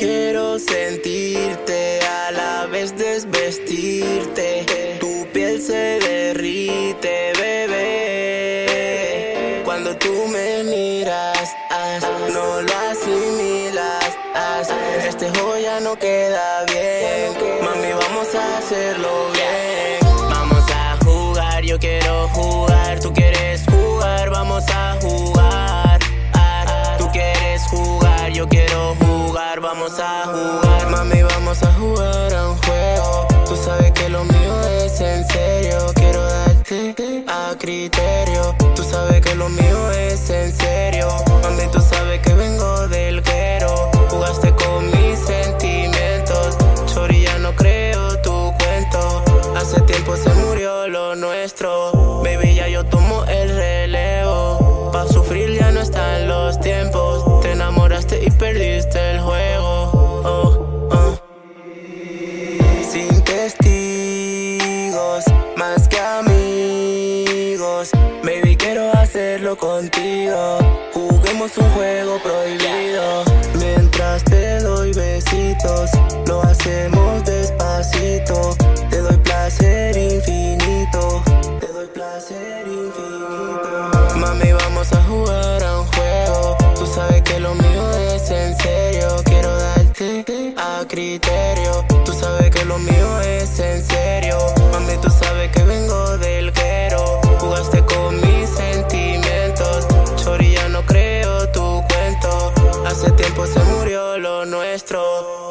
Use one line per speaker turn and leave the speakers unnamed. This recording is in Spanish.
Quiero sentirte a la vez desvestirte. Tu piel se derrite, bebé. Cuando tú me miras, no lo asimilas. As. Este joya no queda bien. Mami, vamos a hacerlo bien. Vamos a jugar. Mami, vamos a jugar a un juego. Tú sabes que lo mío es en serio. Quiero darte a criterio. Tú sabes que lo mío es en serio. Mami, tú sabes que vengo del quero. Jugaste con mis sentimientos. Chori, ya no creo tu cuento. Hace tiempo se murió lo nuestro. Baby, ya yo tomo el relevo. Baby, quiero hacerlo contigo. Juguemos un juego prohibido. Mientras te doy besitos, lo hacemos despacito. Te doy placer infinito. Te doy placer infinito. Mami, vamos a jugar a un juego. Tú sabes que lo mío es en serio. Quiero darte a criterio. Hace tiempo se murió lo nuestro.